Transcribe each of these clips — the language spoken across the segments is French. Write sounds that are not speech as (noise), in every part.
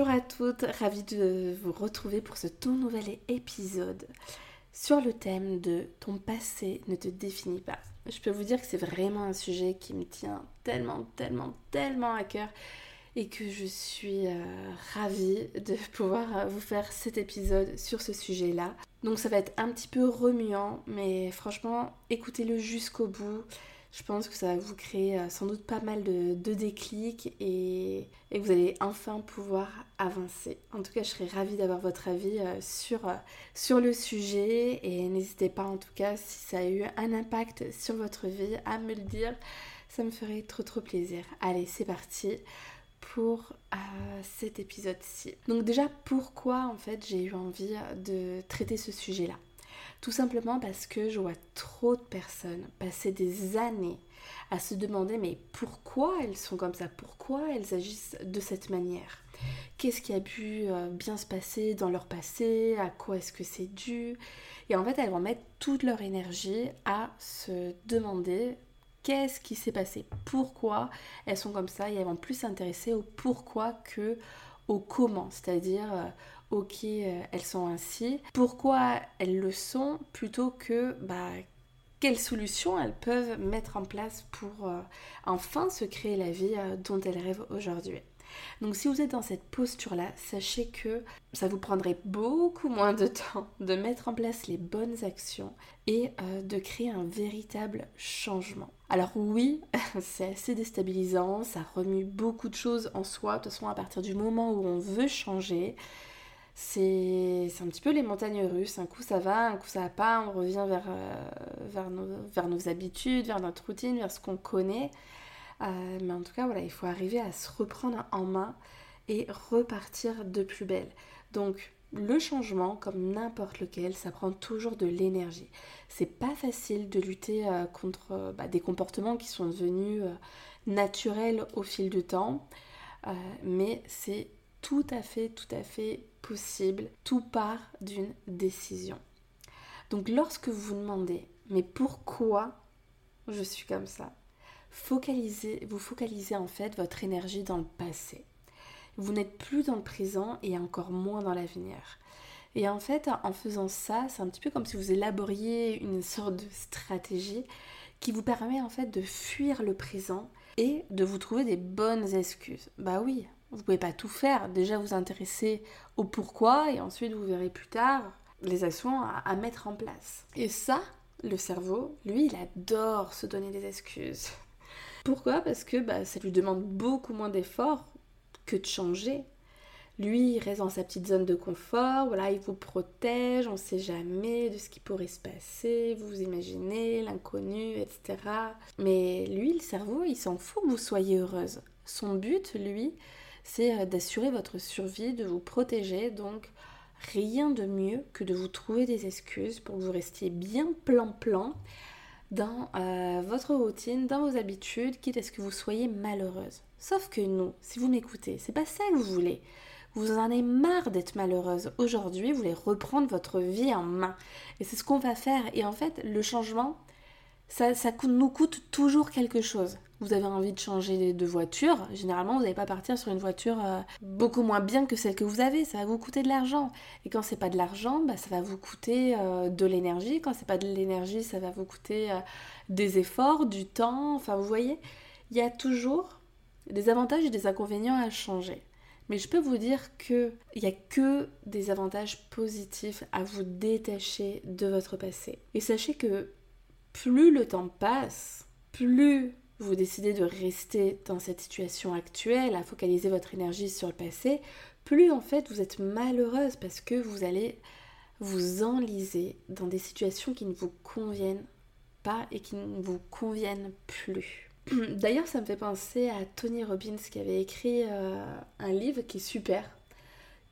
Bonjour à toutes, ravie de vous retrouver pour ce tout nouvel épisode sur le thème de ton passé ne te définit pas. Je peux vous dire que c'est vraiment un sujet qui me tient tellement, tellement, tellement à cœur et que je suis euh, ravie de (laughs) pouvoir vous faire cet épisode sur ce sujet-là. Donc ça va être un petit peu remuant, mais franchement, écoutez-le jusqu'au bout. Je pense que ça va vous créer euh, sans doute pas mal de, déclics et, vous allez enfin pouvoir avancer. En tout cas, je serais ravie d'avoir votre avis euh, sur, euh, sur le sujet et n'hésitez pas en tout cas si ça a eu un impact sur votre vie à me le dire. Ça me ferait trop trop plaisir. Allez, c'est parti pour cet épisode-ci. Donc déjà, pourquoi en fait j'ai eu envie de traiter ce sujet-là? Tout simplement parce que je vois trop de personnes passer des années à se demander mais pourquoi elles sont comme ça? Pourquoi elles agissent de cette manière? Qu'est-ce qui a pu euh, bien se passer dans leur passé? À quoi est-ce que c'est dû? Et en fait, elles vont mettre toute leur énergie à se demander qu'est-ce qui s'est passé? Pourquoi elles sont comme ça? Et elles vont plus s'intéresser au pourquoi que au comment, c'est-à-dire euh, ok, euh, elles sont ainsi, pourquoi elles le sont, plutôt que bah, quelles solutions elles peuvent mettre en place pour euh, enfin se créer la vie dont elles rêvent aujourd'hui. Donc si vous êtes dans cette posture-là, sachez que ça vous prendrait beaucoup moins de temps de mettre en place les bonnes actions et de créer un véritable changement. Alors oui, (laughs) c'est assez déstabilisant, ça remue beaucoup de choses en soi. De toute façon, à partir du moment où on veut changer, c'est un petit peu les montagnes russes. Un coup ça va, un coup ça va pas. On revient vers, euh, nos, habitudes, vers notre routine, vers ce qu'on connaît. Euh, mais en tout cas, voilà, il faut arriver à se reprendre en main et repartir de plus belle. Donc, le changement, comme n'importe lequel, ça prend toujours de l'énergie. C'est pas facile de lutter euh, contre bah, des comportements qui sont devenus naturels au fil du temps, mais c'est tout à fait, tout à fait possible. Tout part d'une décision. Donc lorsque vous vous demandez, mais pourquoi je suis comme ça? Focalisez, vous focalisez en fait votre énergie dans le passé. Vous n'êtes plus dans le présent et encore moins dans l'avenir. Et en fait, en faisant ça, c'est un petit peu comme si vous élaboriez une sorte de stratégie qui vous permet en fait de fuir le présent et de vous trouver des bonnes excuses. Bah oui, vous pouvez pas tout faire. Déjà vous intéresser au pourquoi et ensuite vous verrez plus tard les actions à, mettre en place. Et ça, le cerveau, lui, il adore se donner des excuses. Pourquoi? Parce que bah, ça lui demande beaucoup moins d'efforts que de changer. Lui, il reste dans sa petite zone de confort, voilà, il vous protège, on ne sait jamais de ce qui pourrait se passer, vous, vous imaginez l'inconnu, etc. Mais lui, le cerveau, il s'en fout que vous soyez heureuse. Son but, lui, c'est euh, d'assurer votre survie, de vous protéger. Donc rien de mieux que de vous trouver des excuses pour que vous restiez bien plan-plan dans euh, votre routine, dans vos habitudes, quitte à ce que vous soyez malheureuse. Sauf que nous, si vous m'écoutez, c'est pas ça que vous voulez. Vous en avez marre d'être malheureuse. Aujourd'hui, vous voulez reprendre votre vie en main. Et c'est ce qu'on va faire. Et en fait, le changement, ça, ça nous coûte toujours quelque chose vous avez envie de changer de voiture, généralement vous n'allez pas partir sur une voiture euh, beaucoup moins bien que celle que vous avez, ça va vous coûter de l'argent. Et quand c'est pas de l'argent, bah, ça va vous coûter euh, de l'énergie. Quand c'est pas de l'énergie, ça va vous coûter euh, des efforts, du temps. Enfin, vous voyez, il y a toujours des avantages et des inconvénients à changer. Mais je peux vous dire qu'il n'y a que des avantages positifs à vous détacher de votre passé. Et sachez que plus le temps passe, plus vous décidez de rester dans cette situation actuelle, à focaliser votre énergie sur le passé, plus en fait vous êtes malheureuse parce que vous allez vous enliser dans des situations qui ne vous conviennent pas et qui ne vous conviennent plus. (clears throat) D'ailleurs, ça me fait penser à Tony Robbins qui avait écrit euh, un livre qui est super,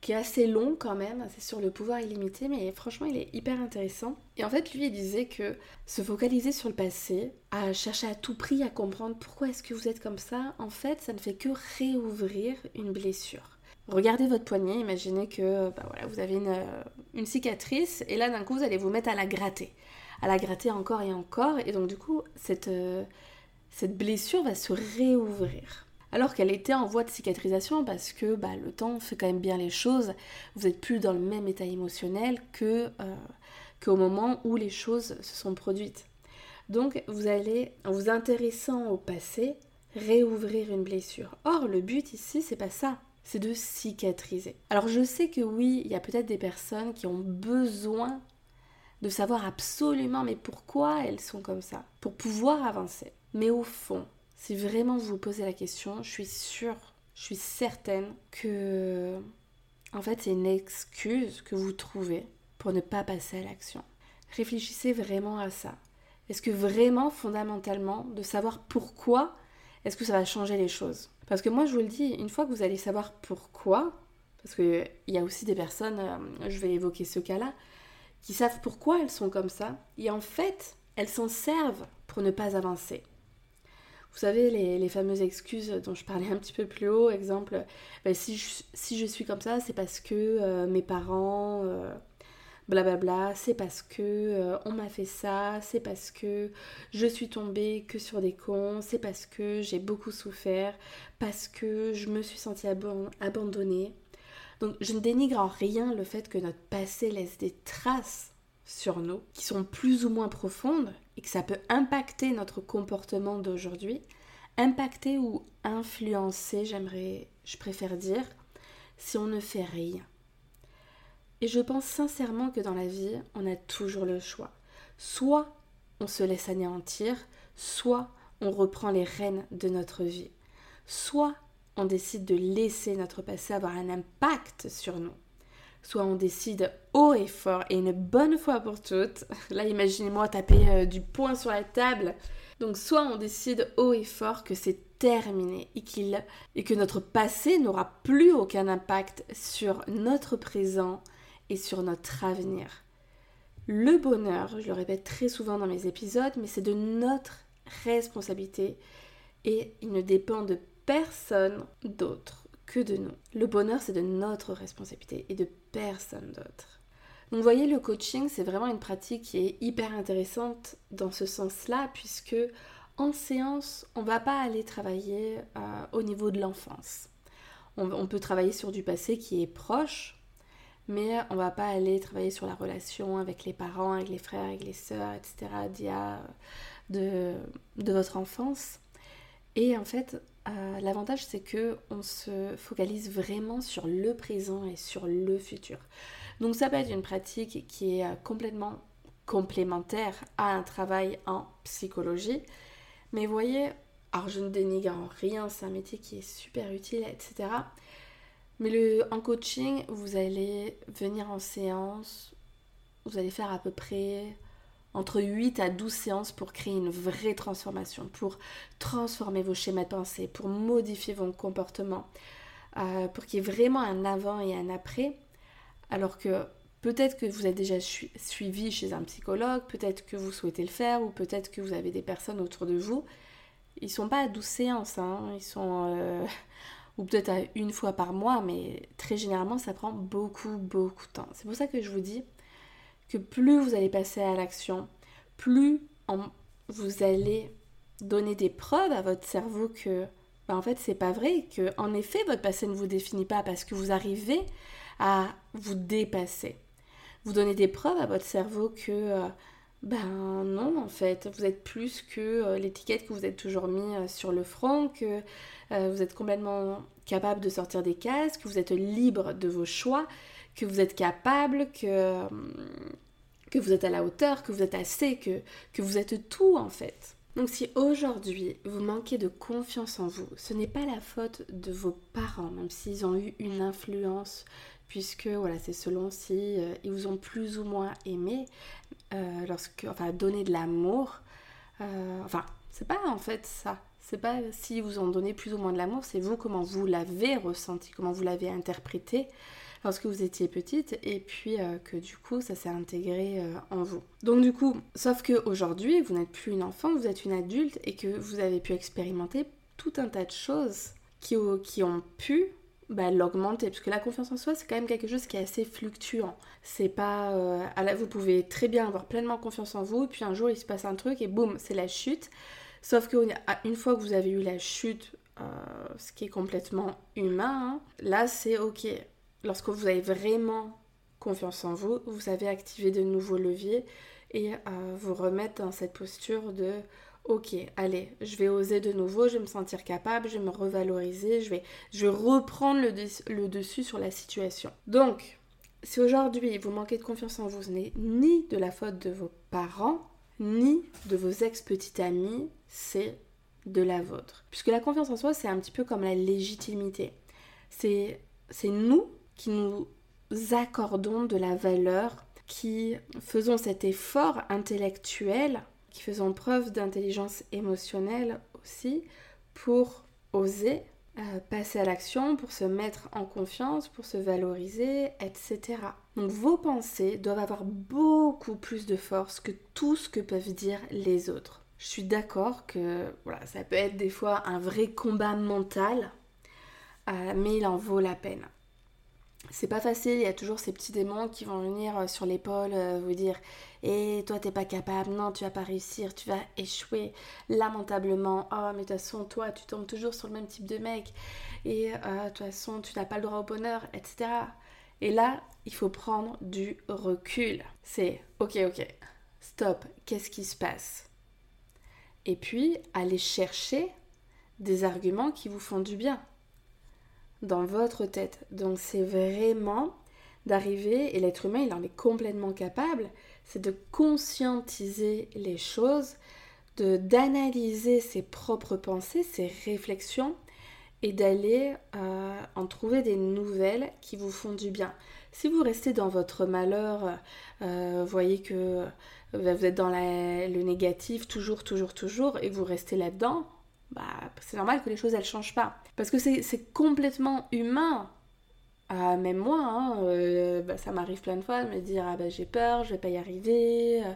qui est assez long quand même, c'est sur le pouvoir illimité, mais franchement, il est hyper intéressant. Et en fait, lui, il disait que se focaliser sur le passé, à chercher à tout prix à comprendre pourquoi est-ce que vous êtes comme ça, en fait, ça ne fait que réouvrir une blessure. Regardez votre poignet, imaginez que bah vous avez une, une cicatrice, et là, d'un coup, vous allez vous mettre à la gratter. À la gratter encore et encore, et donc du coup, cette, euh, cette blessure va se réouvrir alors qu'elle était en voie de cicatrisation parce que bah, le temps fait quand même bien les choses. Vous n'êtes plus dans le même état émotionnel que euh, qu'au moment où les choses se sont produites. Donc vous allez, en vous intéressant au passé, réouvrir une blessure. Or, le but ici, c'est pas ça. C'est de cicatriser. Alors je sais que oui, il y a peut-être des personnes qui ont besoin de savoir absolument mais pourquoi elles sont comme ça, pour pouvoir avancer. Mais au fond, si vraiment vous vous posez la question, je suis sûre, je suis certaine que en fait c'est une excuse que vous trouvez pour ne pas passer à l'action. Réfléchissez vraiment à ça. Est-ce que vraiment fondamentalement de savoir pourquoi est-ce que ça va changer les choses? Parce que moi je vous le dis, une fois que vous allez savoir pourquoi, parce qu'il y a aussi des personnes, euh, je vais évoquer ce cas-là, qui savent pourquoi elles sont comme ça, et en fait elles s'en servent pour ne pas avancer. Vous savez, les, fameuses excuses dont je parlais un petit peu plus haut, exemple, ben, si, je, suis comme ça, c'est parce que euh, mes parents, euh, blablabla, c'est parce que euh, on m'a fait ça, c'est parce que je suis tombée que sur des cons, c'est parce que j'ai beaucoup souffert, parce que je me suis sentie abandonnée. Donc je ne dénigre en rien le fait que notre passé laisse des traces sur nous qui sont plus ou moins profondes et que ça peut impacter notre comportement d'aujourd'hui, impacter ou influencer, j'aimerais, je préfère dire, si on ne fait rien. Et je pense sincèrement que dans la vie, on a toujours le choix. Soit on se laisse anéantir, soit on reprend les rênes de notre vie. Soit on décide de laisser notre passé avoir un impact sur nous soit on décide haut et fort et une bonne fois pour toutes. (laughs) Là, imaginez-moi taper euh, du poing sur la table. Donc, soit on décide haut et fort que c'est terminé et, et que notre passé n'aura plus aucun impact sur notre présent et sur notre avenir. Le bonheur, je le répète très souvent dans mes épisodes, mais c'est de notre responsabilité et il ne dépend de personne d'autre que de nous. Le bonheur, c'est de notre responsabilité et de personne d'autre. Donc vous voyez, le coaching, c'est vraiment une pratique qui est hyper intéressante dans ce sens-là, puisque en séance, on ne va pas aller travailler euh, au niveau de l'enfance. On, peut travailler sur du passé qui est proche, mais on ne va pas aller travailler sur la relation avec les parents, avec les frères, avec les sœurs, etc., de, de votre enfance. Et en fait, euh, l'avantage, c'est que on se focalise vraiment sur le présent et sur le futur. Donc, ça peut être une pratique qui est euh, complètement complémentaire à un travail en psychologie. Mais voyez, alors je ne dénigre en rien, c'est un métier qui est super utile, etc. Mais le, en coaching, vous allez venir en séance, vous allez faire à peu près entre 8 à 12 séances pour créer une vraie transformation, pour transformer vos schémas de pensée, pour modifier vos comportements, euh, pour qu'il y ait vraiment un avant et un après. Alors que peut-être que vous êtes déjà suivi chez un psychologue, peut-être que vous souhaitez le faire, ou peut-être que vous avez des personnes autour de vous. Ils sont pas à 12 séances, hein. ils sont... Euh, (laughs) ou peut-être à une fois par mois, mais très généralement ça prend beaucoup, beaucoup de temps. C'est pour ça que je vous dis, que plus vous allez passer à l'action, plus vous allez donner des preuves à votre cerveau que ben, en fait c'est pas vrai, que en effet votre passé ne vous définit pas parce que vous arrivez à vous dépasser. Vous donnez des preuves à votre cerveau que euh, ben non en fait, vous êtes plus que euh, l'étiquette que vous êtes toujours mis euh, sur le front, que vous êtes complètement capable de sortir des cases, que vous êtes libre de vos choix, que vous êtes capable, que, que vous êtes à la hauteur, que vous êtes assez, que, que vous êtes tout en fait. Donc si aujourd'hui vous manquez de confiance en vous, ce n'est pas la faute de vos parents, même s'ils ont eu une influence, puisque voilà, c'est selon si euh, ils vous ont plus ou moins aimé, euh, lorsque, enfin donné de l'amour. Euh, enfin, c'est pas en fait ça. C'est pas si vous en donnez plus ou moins de l'amour, c'est vous comment vous l'avez ressenti, comment vous l'avez interprété lorsque vous étiez petite et puis euh, que du coup ça s'est intégré euh, en vous. Donc du coup, sauf que aujourd'hui vous n'êtes plus une enfant, vous êtes une adulte et que vous avez pu expérimenter tout un tas de choses qui, ont pu bah, l'augmenter. Parce que la confiance en soi, c'est quand même quelque chose qui est assez fluctuant. C'est pas. Euh, vous pouvez très bien avoir pleinement confiance en vous, puis un jour il se passe un truc et boum, c'est la chute. Sauf qu'une fois que vous avez eu la chute, ce qui est complètement humain, hein, là c'est ok lorsque vous avez vraiment confiance en vous, vous savez activer de nouveaux leviers et euh, vous remettre dans cette posture de ok, allez, je vais oser de nouveau, je vais me sentir capable, je vais me revaloriser, je vais, je reprendre le, le dessus sur la situation. Donc, si aujourd'hui vous manquez de confiance en vous, ce n'est ni de la faute de vos parents, ni de vos ex-petites amies, c'est de la vôtre. Puisque la confiance en soi, c'est un petit peu comme la légitimité. C'est nous qui nous accordons de la valeur, qui faisons cet effort intellectuel, qui faisons preuve d'intelligence émotionnelle aussi pour oser euh, passer à l'action, pour se mettre en confiance, pour se valoriser, etc. Donc vos pensées doivent avoir beaucoup plus de force que tout ce que peuvent dire les autres. Je suis d'accord que voilà, ça peut être des fois un vrai combat mental, euh, mais il en vaut la peine c'est pas facile, il y a toujours ces petits démons qui vont venir euh, sur l'épaule euh, vous dire Et toi t'es pas capable, non tu vas pas réussir, tu vas échouer lamentablement. Oh mais de toute façon toi tu tombes toujours sur le même type de mec et euh, de toute façon tu n'as pas le droit au bonheur, etc. Et là il faut prendre du recul. C'est ok ok, stop, qu'est-ce qui se passe? Et puis aller chercher des arguments qui vous font du bien dans votre tête. Donc c'est vraiment d'arriver, et l'être humain il en est complètement capable, c'est de conscientiser les choses, de d'analyser ses propres pensées, ses réflexions, et d'aller euh, en trouver des nouvelles qui vous font du bien. Si vous restez dans votre malheur, euh, voyez que euh, vous êtes dans le négatif toujours, toujours, toujours, et vous restez là-dedans, bah, c'est normal que les choses elles changent pas. Parce que c'est complètement humain. Ah, même moi, hein, euh, bah, ça m'arrive plein de fois de me dire ah bah j'ai peur, je vais pas y arriver, euh,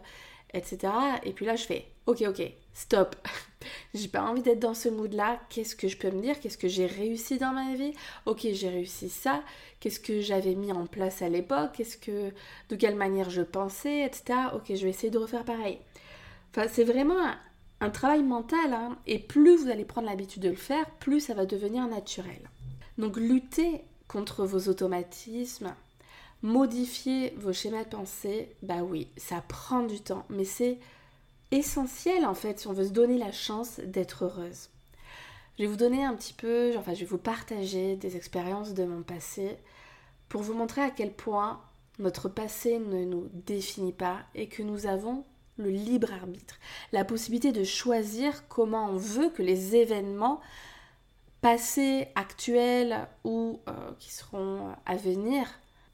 etc. Et puis là je fais ok ok, stop. (laughs) j'ai pas envie d'être dans ce mood là. Qu'est-ce que je peux me dire? Qu'est-ce que j'ai réussi dans ma vie? Ok j'ai réussi ça. Qu'est-ce que j'avais mis en place à l'époque? Qu'est-ce que de quelle manière je pensais, etc. Ok je vais essayer de refaire pareil. Enfin c'est vraiment travail mental, hein, et plus vous allez prendre l'habitude de le faire, plus ça va devenir naturel. Donc lutter contre vos automatismes, modifier vos schémas de pensée, bah oui, ça prend du temps, mais c'est essentiel en fait si on veut se donner la chance d'être heureuse. Je vais vous donner un petit peu, enfin je vais vous partager des expériences de mon passé pour vous montrer à quel point notre passé ne nous définit pas et que nous avons le libre arbitre, la possibilité de choisir comment on veut que les événements passés, actuels ou euh, qui seront à venir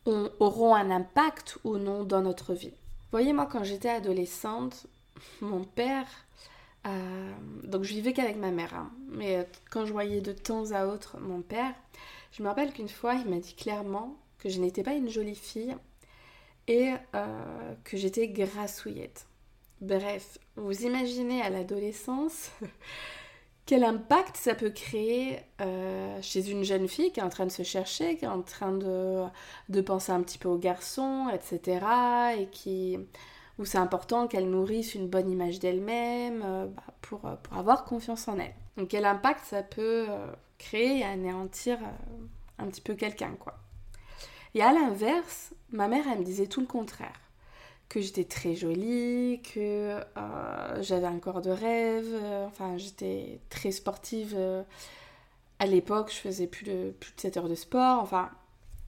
auront un impact ou non dans notre vie. voyez, moi quand j'étais adolescente, mon père, euh, donc je vivais qu'avec ma mère, hein, mais euh, quand je voyais de temps à autre mon père, je me rappelle qu'une fois il m'a dit clairement que je n'étais pas une jolie fille et que j'étais grassouillette. Bref, vous imaginez à l'adolescence (laughs) quel impact ça peut créer euh, chez une jeune fille qui est en train de se chercher, qui est en train de, de penser un petit peu aux garçons, etc. Et qui, où c'est important qu'elle nourrisse une bonne image d'elle-même euh, bah, pour, pour, avoir confiance en elle. Donc quel impact ça peut euh, créer et anéantir un petit peu quelqu'un, quoi. Et à l'inverse, ma mère, elle me disait tout le contraire que j'étais très jolie, que euh, j'avais un corps de rêve, euh, enfin j'étais très sportive. Euh, à l'époque, je faisais plus de, plus de 7 heures de sport, enfin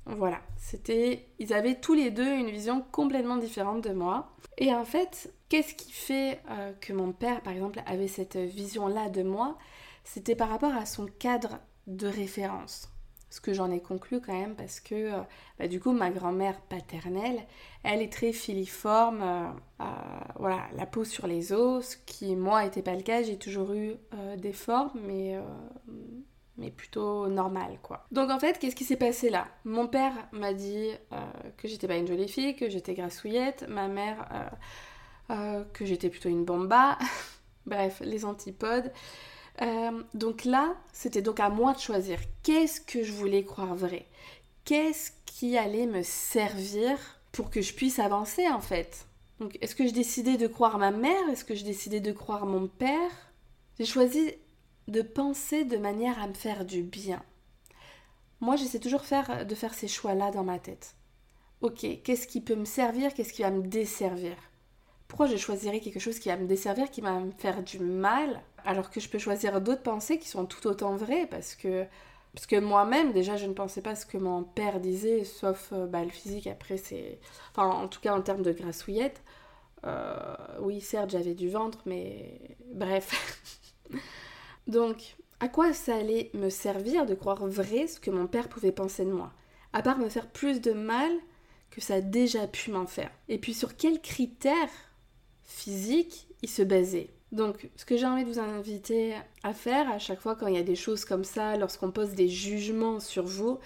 voilà. C'était, ils avaient tous les deux une vision complètement différente de moi. Et en fait, qu'est-ce qui fait que mon père, par exemple, avait cette vision-là de moi? C'était par rapport à son cadre de référence. Ce que j'en ai conclu quand même parce que euh, bah, du coup ma grand-mère paternelle, elle est très filiforme, euh, voilà, la peau sur les os, ce qui moi n'était pas le cas, j'ai toujours eu euh, des formes mais, mais plutôt normales quoi. Donc en fait qu'est-ce qui s'est passé là? Mon père m'a dit que j'étais pas une jolie fille, que j'étais grassouillette, ma mère que j'étais plutôt une bomba, (laughs) bref les antipodes. Euh, donc là, c'était donc à moi de choisir qu'est-ce que je voulais croire vrai? Qu'est-ce qui allait me servir pour que je puisse avancer en fait? Donc est-ce que je décidais de croire ma mère? Est-ce que je décidais de croire mon père? J'ai choisi de penser de manière à me faire du bien. Moi, j'essaie toujours faire, de faire ces choix-là dans ma tête. Ok, qu'est-ce qui peut me servir? Qu'est-ce qui va me desservir? Pourquoi je choisirais quelque chose qui va me desservir, qui va me faire du mal? Alors que je peux choisir d'autres pensées qui sont tout autant vraies parce que parce que moi-même déjà je ne pensais pas ce que mon père disait sauf euh, bah, le physique. Après c'est enfin en tout cas en termes de grassouillette euh, oui certes j'avais du ventre mais bref. (laughs) Donc à quoi ça allait me servir de croire vrai ce que mon père pouvait penser de moi? À part me faire plus de mal que ça a déjà pu m'en faire. Et puis sur quels critères physiques il se basait? Donc, ce que j'ai envie de vous inviter à faire à chaque fois quand il y a des choses comme ça, lorsqu'on pose des jugements sur vous,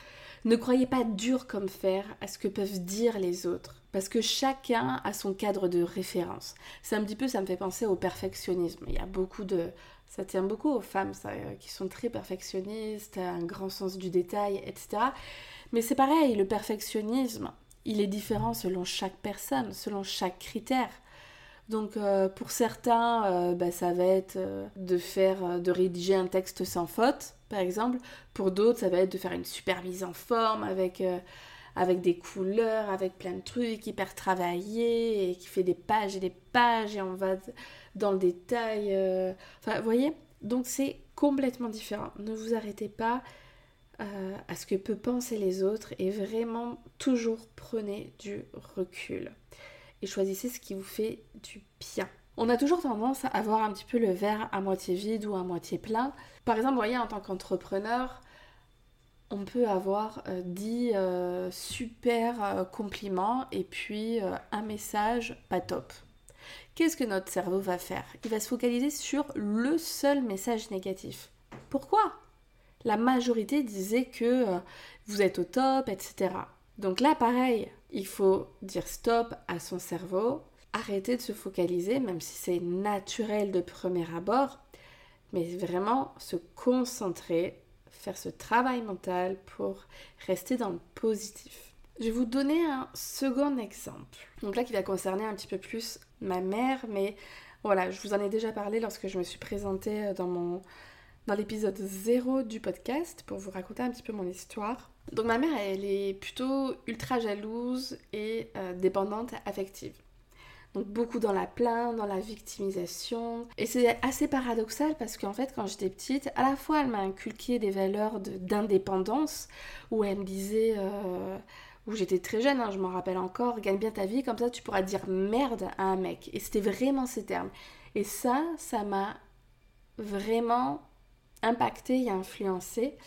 ne croyez pas dur comme fer à ce que peuvent dire les autres, parce que chacun a son cadre de référence. C'est un petit peu, ça me fait penser au perfectionnisme. Il y a beaucoup de, ça tient beaucoup aux femmes euh, qui sont très perfectionnistes, un grand sens du détail, etc. Mais c'est pareil, le perfectionnisme, il est différent selon chaque personne, selon chaque critère. Donc euh, pour certains, euh, bah, ça va être euh, de faire, de rédiger un texte sans faute, par exemple. Pour d'autres, ça va être de faire une super mise en forme avec, des couleurs, avec plein de trucs hyper travaillés qui fait des pages et des pages et on va dans le détail. Enfin, vous voyez? Donc c'est complètement différent. Ne vous arrêtez pas à ce que peuvent penser les autres et vraiment toujours prenez du recul et choisissez ce qui vous fait du bien. On a toujours tendance à avoir un petit peu le verre à moitié vide ou à moitié plein. Par exemple, voyez, en tant qu'entrepreneur, on peut avoir euh, dit euh, super euh, compliments et puis un message pas top. Qu'est-ce que notre cerveau va faire? Il va se focaliser sur le seul message négatif. Pourquoi? La majorité disait que vous êtes au top, etc. Donc là, pareil, il faut dire stop à son cerveau, arrêter de se focaliser, même si c'est naturel de premier abord, mais vraiment se concentrer, faire ce travail mental pour rester dans le positif. Je vais vous donner un second exemple. Donc là qui va concerner un petit peu plus ma mère, mais voilà, je vous en ai déjà parlé lorsque je me suis présentée dans mon dans l'épisode 0 du podcast pour vous raconter un petit peu mon histoire. Donc ma mère, elle est plutôt ultra jalouse et euh, dépendante affective. Donc beaucoup dans la plainte, dans la victimisation. Et c'est assez paradoxal parce qu'en fait, quand j'étais petite, à la fois elle m'a inculqué des valeurs d'indépendance, où elle me disait, euh, où j'étais très jeune, hein, je m'en rappelle encore, gagne bien ta vie, comme ça tu pourras dire merde à un mec. Et c'était vraiment ces termes. Et ça, ça m'a vraiment impacté et influencé.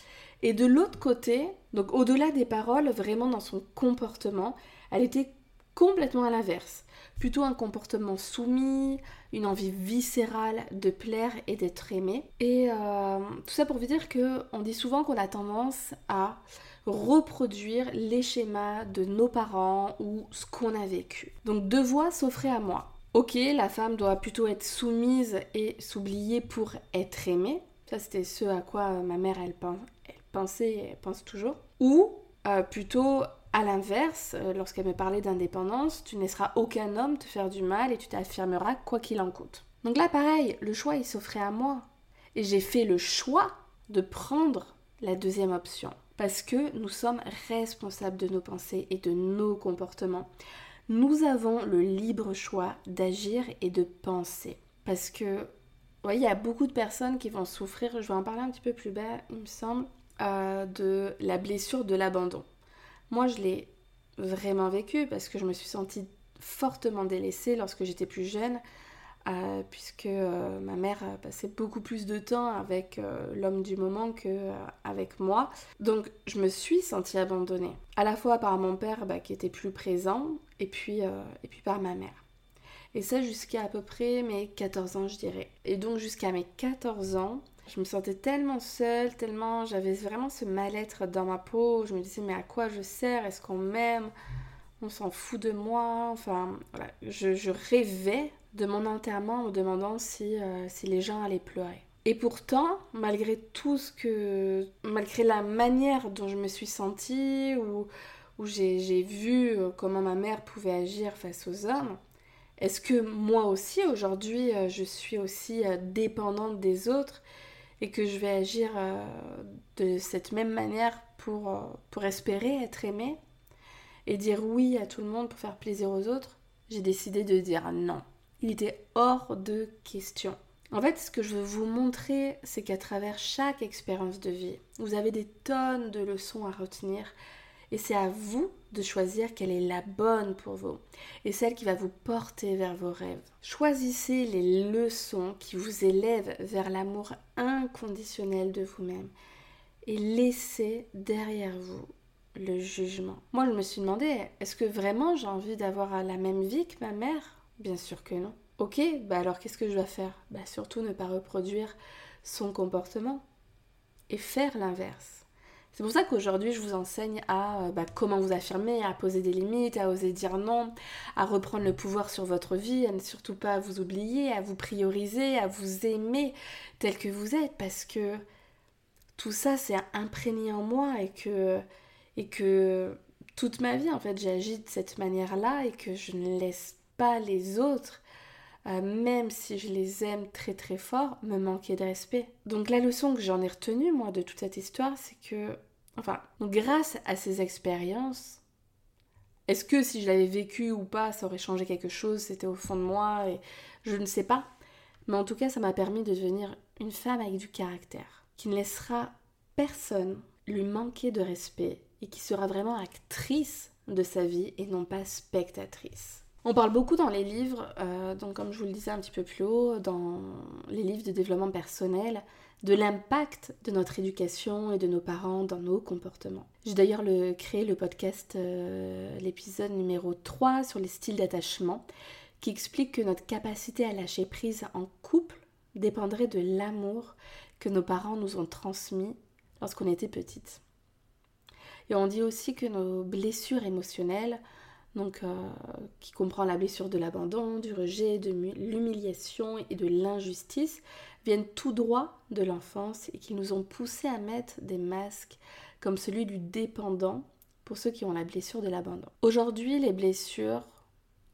Et de l'autre côté, donc au-delà des paroles, vraiment dans son comportement, elle était complètement à l'inverse. Plutôt un comportement soumis, une envie viscérale de plaire et d'être aimé. Et euh, tout ça pour vous dire qu'on dit souvent qu'on a tendance à reproduire les schémas de nos parents ou ce qu'on a vécu. Donc deux voix s'offraient à moi. Ok, la femme doit plutôt être soumise et s'oublier pour être aimée. Ça, c'était ce à quoi ma mère, elle, pensait pense toujours. Ou euh, plutôt à l'inverse, euh, lorsqu'elle me parlait d'indépendance, tu ne laisseras aucun homme te faire du mal et tu t'affirmeras quoi qu'il en coûte. Donc là, pareil, le choix, il s'offrait à moi. Et j'ai fait le choix de prendre la deuxième option. Parce que nous sommes responsables de nos pensées et de nos comportements. Nous avons le libre choix d'agir et de penser. Parce que, vous il y a beaucoup de personnes qui vont souffrir, je vais en parler un petit peu plus bas, il me semble, euh, de la blessure de l'abandon. Moi, je l'ai vraiment vécu parce que je me suis sentie fortement délaissée lorsque j'étais plus jeune. euh, puisque euh, ma mère passait beaucoup plus de temps avec l'homme du moment que avec moi. Donc je me suis sentie abandonnée, à la fois par mon père bah, qui était plus présent, et puis, et puis par ma mère. Et ça jusqu'à à peu près mes 14 ans, je dirais. Et donc jusqu'à mes 14 ans, je me sentais tellement seule, tellement j'avais vraiment ce mal-être dans ma peau. Je me disais mais à quoi je sers? Est-ce qu'on m'aime? On s'en fout de moi? Enfin voilà, je, rêvais de mon enterrement en me demandant si, euh, si les gens allaient pleurer. Et pourtant, malgré tout ce que... Malgré la manière dont je me suis sentie, ou où j'ai vu euh, comment ma mère pouvait agir face aux hommes, est-ce que moi aussi, aujourd'hui, euh, je suis aussi dépendante des autres? Et que je vais agir euh, de cette même manière pour, euh, pour espérer être aimée et dire oui à tout le monde pour faire plaisir aux autres, j'ai décidé de dire non. Il était hors de question. En fait, ce que je veux vous montrer, c'est qu'à travers chaque expérience de vie, vous avez des tonnes de leçons à retenir et c'est à vous de choisir quelle est la bonne pour vous et celle qui va vous porter vers vos rêves. Choisissez les leçons qui vous élèvent vers l'amour inconditionnel de vous-même et laissez derrière vous le jugement. Moi, je me suis demandé, est-ce que vraiment j'ai envie d'avoir la même vie que ma mère? Bien sûr que non. Ok, bah alors qu'est-ce que je dois faire? Bah surtout ne pas reproduire son comportement et faire l'inverse. C'est pour ça qu'aujourd'hui, je vous enseigne à euh, bah, comment vous affirmer, à poser des limites, à oser dire non, à reprendre le pouvoir sur votre vie, à ne surtout pas vous oublier, à vous prioriser, à vous aimer tel que vous êtes, parce que tout ça, c'est imprégné en moi et que, et que toute ma vie, en fait, j'agis de cette manière-là et que je ne laisse pas les autres euh, même si je les aime très très fort, me manquer de respect. Donc la leçon que j'en ai retenue, moi, de toute cette histoire, c'est que Enfin, grâce à ces expériences, est-ce que si je l'avais vécu ou pas, ça aurait changé quelque chose, c'était au fond de moi, et je ne sais pas. Mais en tout cas, ça m'a permis de devenir une femme avec du caractère, qui ne laissera personne lui manquer de respect et qui sera vraiment actrice de sa vie et non pas spectatrice. On parle beaucoup dans les livres, euh, donc comme je vous le disais un petit peu plus haut, dans les livres de développement personnel, de l'impact de notre éducation et de nos parents dans nos comportements. J'ai d'ailleurs créé le podcast, euh, l'épisode numéro 3 sur les styles d'attachement, qui explique que notre capacité à lâcher prise en couple dépendrait de l'amour que nos parents nous ont transmis lorsqu'on était petite. Et on dit aussi que nos blessures émotionnelles, donc euh, qui comprend la blessure de l'abandon, du rejet, de l'humiliation et de l'injustice, viennent tout droit de l'enfance et qui nous ont poussés à mettre des masques comme celui du dépendant pour ceux qui ont la blessure de l'abandon. Aujourd'hui, les blessures,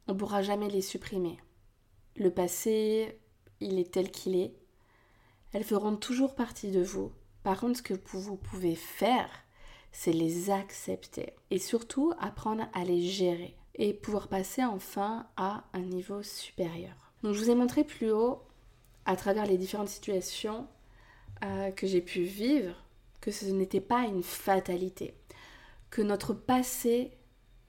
on ne pourra jamais les supprimer. Le passé, il est tel qu'il est. Elles feront toujours partie de vous. Par contre, ce que vous pouvez faire, c'est les accepter et surtout apprendre à les gérer et pouvoir passer enfin à un niveau supérieur. Donc je vous ai montré plus haut à travers les différentes situations euh, que j'ai pu vivre, que ce n'était pas une fatalité, que notre passé,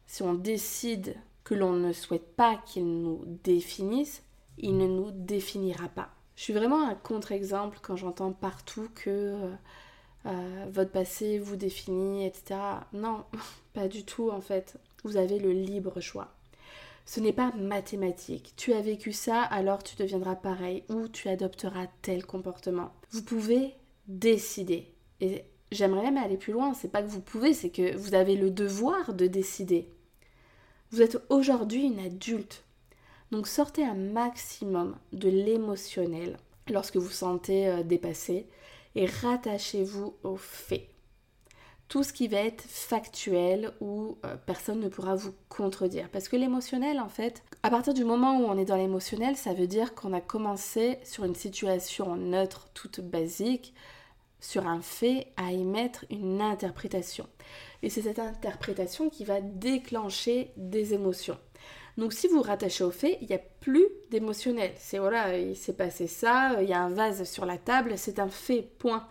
si on décide que l'on ne souhaite pas qu'il nous définisse, il ne nous définira pas. Je suis vraiment un contre-exemple quand j'entends partout que euh, euh, votre passé vous définit, etc. Non, (laughs) pas du tout en fait. Vous avez le libre choix. Ce n'est pas mathématique. Tu as vécu ça, alors tu deviendras pareil ou tu adopteras tel comportement. Vous pouvez décider. Et j'aimerais même aller plus loin. C'est pas que vous pouvez, c'est que vous avez le devoir de décider. Vous êtes aujourd'hui une adulte. Donc sortez un maximum de l'émotionnel lorsque vous sentez euh, dépassé et rattachez-vous aux faits tout ce qui va être factuel où euh, personne ne pourra vous contredire. Parce que l'émotionnel, en fait, à partir du moment où on est dans l'émotionnel, ça veut dire qu'on a commencé sur une situation neutre, toute basique, sur un fait, à y mettre une interprétation. Et c'est cette interprétation qui va déclencher des émotions. Donc si vous rattachez au fait, il n'y a plus d'émotionnel. C'est voilà, il s'est passé ça, il y a un vase sur la table, c'est un fait, point.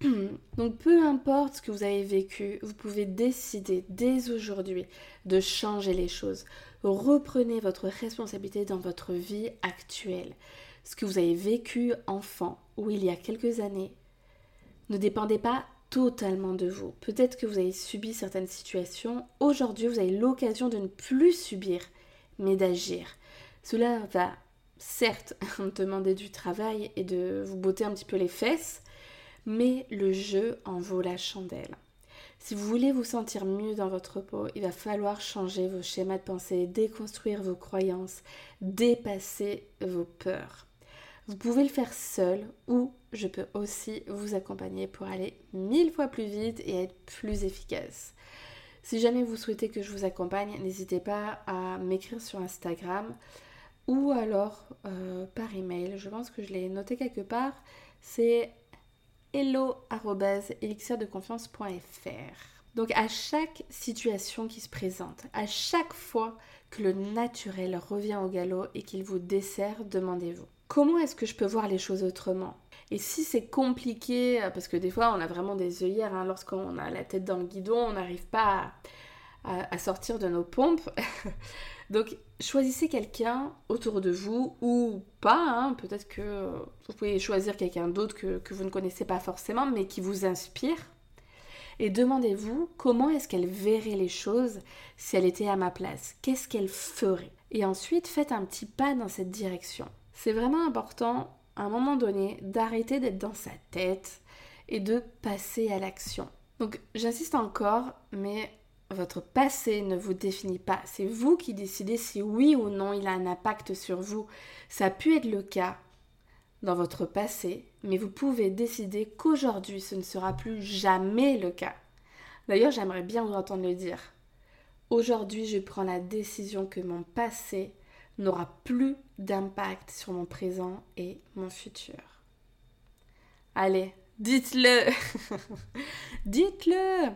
(clears throat) Donc peu importe ce que vous avez vécu, vous pouvez décider dès aujourd'hui de changer les choses. Reprenez votre responsabilité dans votre vie actuelle. Ce que vous avez vécu enfant ou il y a quelques années ne dépendait pas totalement de vous. Peut-être que vous avez subi certaines situations. Aujourd'hui, vous avez l'occasion de ne plus subir, mais d'agir. Cela va certes (laughs) demander du travail et de vous botter un petit peu les fesses, mais le jeu en vaut la chandelle. Si vous voulez vous sentir mieux dans votre peau, il va falloir changer vos schémas de pensée, déconstruire vos croyances, dépasser vos peurs. Vous pouvez le faire seul ou je peux aussi vous accompagner pour aller mille fois plus vite et être plus efficace. Si jamais vous souhaitez que je vous accompagne, n'hésitez pas à m'écrire sur Instagram ou alors euh, par email. Je pense que je l'ai noté quelque part. C'est hello.elixirdeconfiance.fr. Donc à chaque situation qui se présente, à chaque fois que le naturel revient au galop et qu'il vous dessert, demandez-vous comment est-ce que je peux voir les choses autrement? Et si c'est compliqué, parce que des fois on a vraiment des œillères, hein, lorsqu'on a la tête dans le guidon, on n'arrive pas à sortir de nos pompes. (laughs) Donc choisissez quelqu'un autour de vous ou pas, hein. peut-être que vous pouvez choisir quelqu'un d'autre que, que, vous ne connaissez pas forcément, mais qui vous inspire. Et demandez-vous comment est-ce qu'elle verrait les choses si elle était à ma place, qu'est-ce qu'elle ferait? Et ensuite faites un petit pas dans cette direction. C'est vraiment important à un moment donné d'arrêter d'être dans sa tête et de passer à l'action. Donc j'insiste encore, mais votre passé ne vous définit pas. C'est vous qui décidez si oui ou non il a un impact sur vous. Ça a pu être le cas dans votre passé, mais vous pouvez décider qu'aujourd'hui ce ne sera plus jamais le cas. D'ailleurs, j'aimerais bien vous entendre le dire. Aujourd'hui, je prends la décision que mon passé n'aura plus d'impact sur mon présent et mon futur. Allez, dites-le (laughs) Dites-le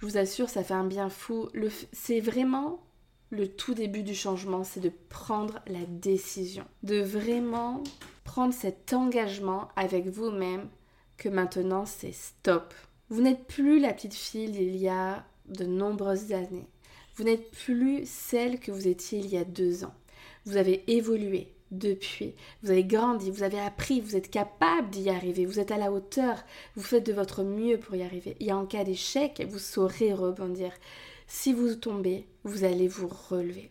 je vous assure, ça fait un bien fou. C'est vraiment le tout début du changement, c'est de prendre la décision, de vraiment prendre cet engagement avec vous-même que maintenant c'est stop. Vous n'êtes plus la petite fille d'il y a de nombreuses années. Vous n'êtes plus celle que vous étiez il y a deux ans. Vous avez évolué, depuis. Vous avez grandi, vous avez appris, vous êtes capable d'y arriver, vous êtes à la hauteur, vous faites de votre mieux pour y arriver. Et en cas d'échec, vous saurez rebondir. Si vous tombez, vous allez vous relever.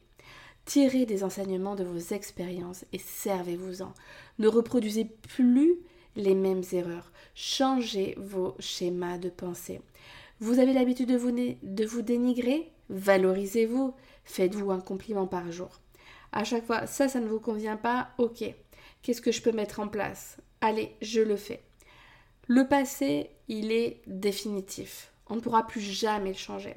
Tirez des enseignements de vos expériences et servez-vous-en. Ne reproduisez plus les mêmes erreurs. Changez vos schémas de pensée. Vous avez l'habitude de vous, de vous dénigrer? Valorisez-vous. Faites-vous un compliment par jour à chaque fois, ça, ça ne vous convient pas, ok, qu'est-ce que je peux mettre en place? Allez, je le fais. Le passé, il est définitif. On ne pourra plus jamais le changer.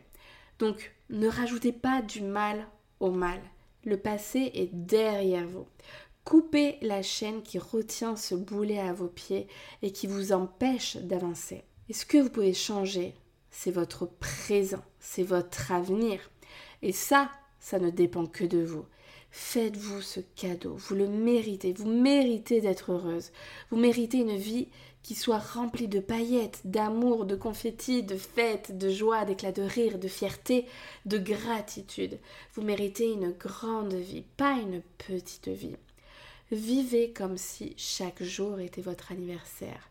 Donc, ne rajoutez pas du mal au mal. Le passé est derrière vous. Coupez la chaîne qui retient ce boulet à vos pieds et qui vous empêche d'avancer. Et ce que vous pouvez changer, c'est votre présent, c'est votre avenir. Et ça, ça ne dépend que de vous. Faites-vous ce cadeau, vous le méritez, vous méritez d'être heureuse, vous méritez une vie qui soit remplie de paillettes, d'amour, de confettis, de fêtes, de joie, d'éclats de rire, de fierté, de gratitude. Vous méritez une grande vie, pas une petite vie. Vivez comme si chaque jour était votre anniversaire.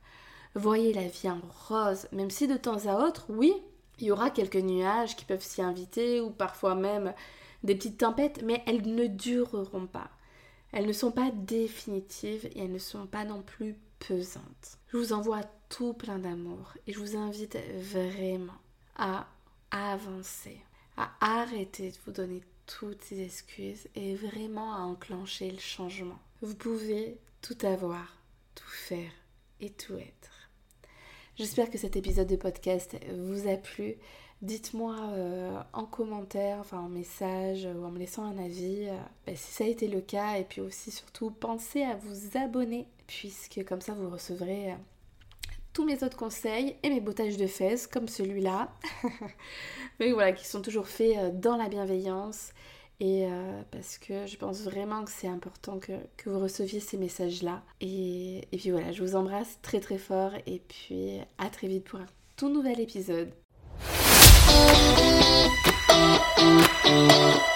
Voyez la vie en rose, même si de temps à autre, oui, il y aura quelques nuages qui peuvent s'y inviter ou parfois même des petites tempêtes, mais elles ne dureront pas. Elles ne sont pas définitives et elles ne sont pas non plus pesantes. Je vous envoie tout plein d'amour et je vous invite vraiment à avancer, à arrêter de vous donner toutes ces excuses et vraiment à enclencher le changement. Vous pouvez tout avoir, tout faire et tout être. J'espère que cet épisode de podcast vous a plu. Dites-moi euh, en commentaire, enfin en message ou en me laissant un avis euh, bah, si ça a été le cas et puis aussi surtout pensez à vous abonner puisque comme ça vous recevrez euh, tous mes autres conseils et mes bottages de fesses comme celui-là (laughs) mais voilà qui sont toujours faits dans la bienveillance Et euh, parce que je pense vraiment que c'est important que, vous receviez ces messages-là. Et, et puis voilà, je vous embrasse très très fort et puis à très vite pour un tout nouvel épisode. thank you